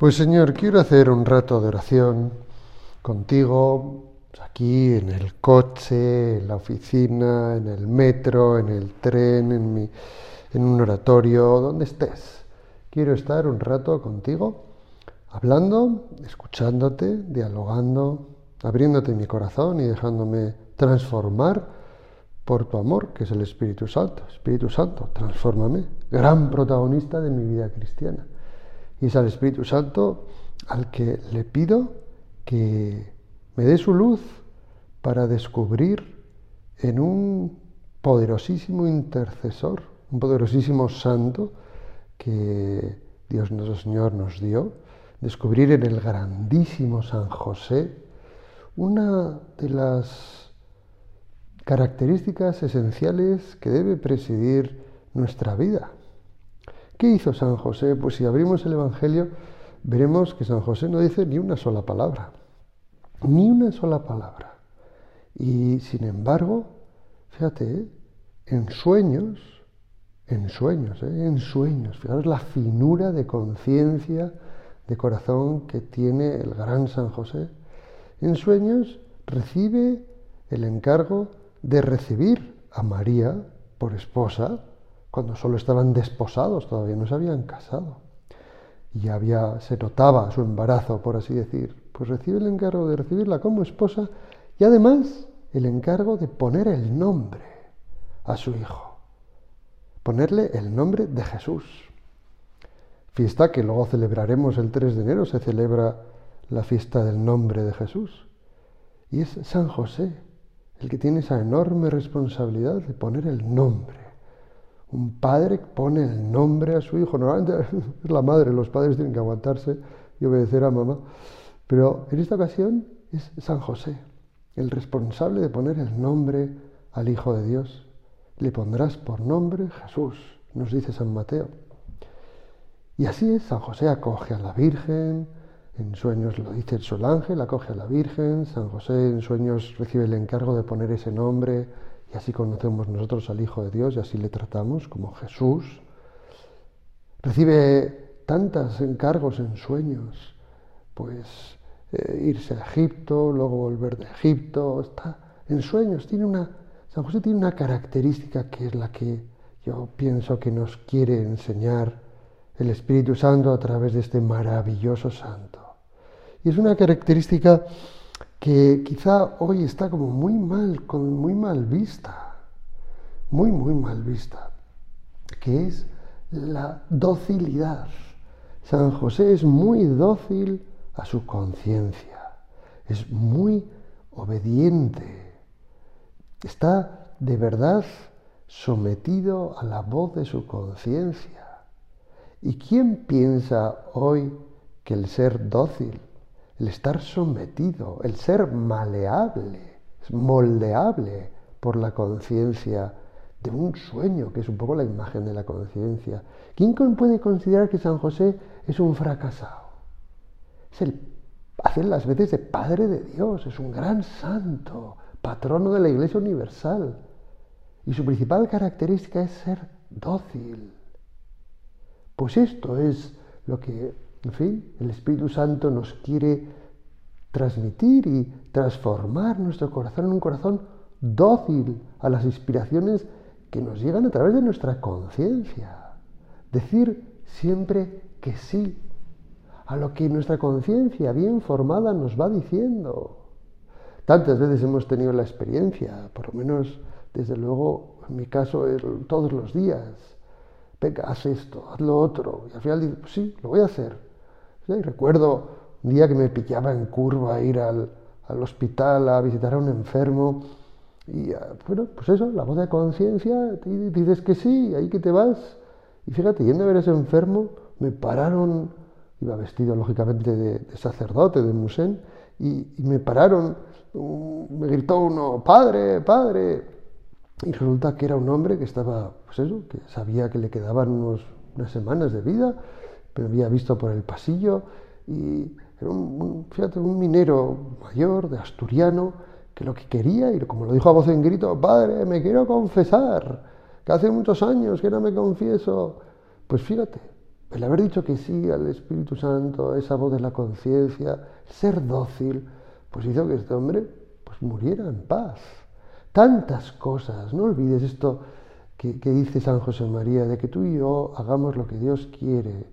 Pues Señor, quiero hacer un rato de oración contigo, aquí en el coche, en la oficina, en el metro, en el tren, en, mi, en un oratorio, donde estés. Quiero estar un rato contigo, hablando, escuchándote, dialogando, abriéndote mi corazón y dejándome transformar por tu amor, que es el Espíritu Santo. Espíritu Santo, transfórmame, gran protagonista de mi vida cristiana. Y es al Espíritu Santo al que le pido que me dé su luz para descubrir en un poderosísimo intercesor, un poderosísimo santo que Dios nuestro Señor nos dio, descubrir en el grandísimo San José una de las características esenciales que debe presidir nuestra vida. ¿Qué hizo San José? Pues si abrimos el Evangelio, veremos que San José no dice ni una sola palabra, ni una sola palabra. Y sin embargo, fíjate, ¿eh? en sueños, en sueños, ¿eh? en sueños, fijaros la finura de conciencia, de corazón que tiene el gran San José, en sueños recibe el encargo de recibir a María por esposa cuando solo estaban desposados, todavía no se habían casado. Y había, se notaba su embarazo, por así decir. Pues recibe el encargo de recibirla como esposa y además el encargo de poner el nombre a su hijo. Ponerle el nombre de Jesús. Fiesta que luego celebraremos el 3 de enero, se celebra la fiesta del nombre de Jesús. Y es San José el que tiene esa enorme responsabilidad de poner el nombre un padre pone el nombre a su hijo. Normalmente es la madre, los padres tienen que aguantarse y obedecer a mamá. Pero en esta ocasión es San José, el responsable de poner el nombre al Hijo de Dios. Le pondrás por nombre Jesús, nos dice San Mateo. Y así es, San José acoge a la Virgen, en sueños lo dice el sol ángel, acoge a la Virgen, San José en sueños recibe el encargo de poner ese nombre y así conocemos nosotros al Hijo de Dios y así le tratamos como Jesús. Recibe tantos encargos en sueños, pues eh, irse a Egipto, luego volver de Egipto, está en sueños. Tiene una, San José tiene una característica que es la que yo pienso que nos quiere enseñar el Espíritu Santo a través de este maravilloso santo. Y es una característica que quizá hoy está como muy mal, muy mal vista, muy, muy mal vista, que es la docilidad. San José es muy dócil a su conciencia, es muy obediente, está de verdad sometido a la voz de su conciencia. ¿Y quién piensa hoy que el ser dócil el estar sometido, el ser maleable, moldeable por la conciencia de un sueño, que es un poco la imagen de la conciencia. ¿Quién puede considerar que San José es un fracasado? Es el, hace las veces de Padre de Dios, es un gran santo, patrono de la Iglesia Universal. Y su principal característica es ser dócil. Pues esto es lo que en fin, el Espíritu Santo nos quiere transmitir y transformar nuestro corazón en un corazón dócil a las inspiraciones que nos llegan a través de nuestra conciencia. Decir siempre que sí a lo que nuestra conciencia bien formada nos va diciendo. Tantas veces hemos tenido la experiencia, por lo menos desde luego en mi caso todos los días. Venga, haz esto, haz lo otro. Y al final dices, pues sí, lo voy a hacer. Y recuerdo un día que me pillaba en curva ir al, hospital a visitar a un enfermo y ah, bueno, pues eso, la voz de conciencia, dices que sí, ahí que te vas. Y fíjate, yendo a ver a ese enfermo, me pararon, iba vestido lógicamente de, sacerdote, de musén, y, me pararon, me gritó uno, padre, padre. Y resulta que era un hombre que estaba, pues eso, que sabía que le quedaban unos, unas semanas de vida me había visto por el pasillo y era un, fíjate, un minero mayor, de asturiano, que lo que quería, y como lo dijo a voz en grito, padre, me quiero confesar, que hace muchos años que no me confieso. Pues fíjate, el haber dicho que sí al Espíritu Santo, esa voz de la conciencia, ser dócil, pues hizo que este hombre pues muriera en paz. Tantas cosas, no olvides esto que dice San José María, de que tú y yo hagamos lo que Dios quiere,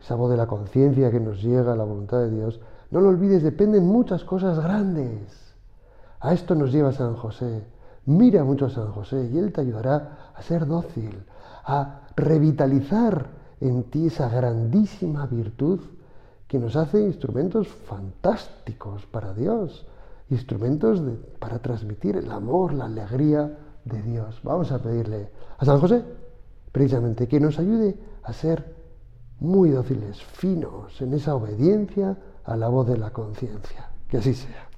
esa voz de la conciencia que nos llega a la voluntad de Dios, no lo olvides, dependen muchas cosas grandes. A esto nos lleva San José. Mira mucho a San José y él te ayudará a ser dócil, a revitalizar en ti esa grandísima virtud que nos hace instrumentos fantásticos para Dios, instrumentos para transmitir el amor, la alegría de Dios. Vamos a pedirle a San José, precisamente, que nos ayude a ser muy dóciles, finos en esa obediencia a la voz de la conciencia. Que así sea.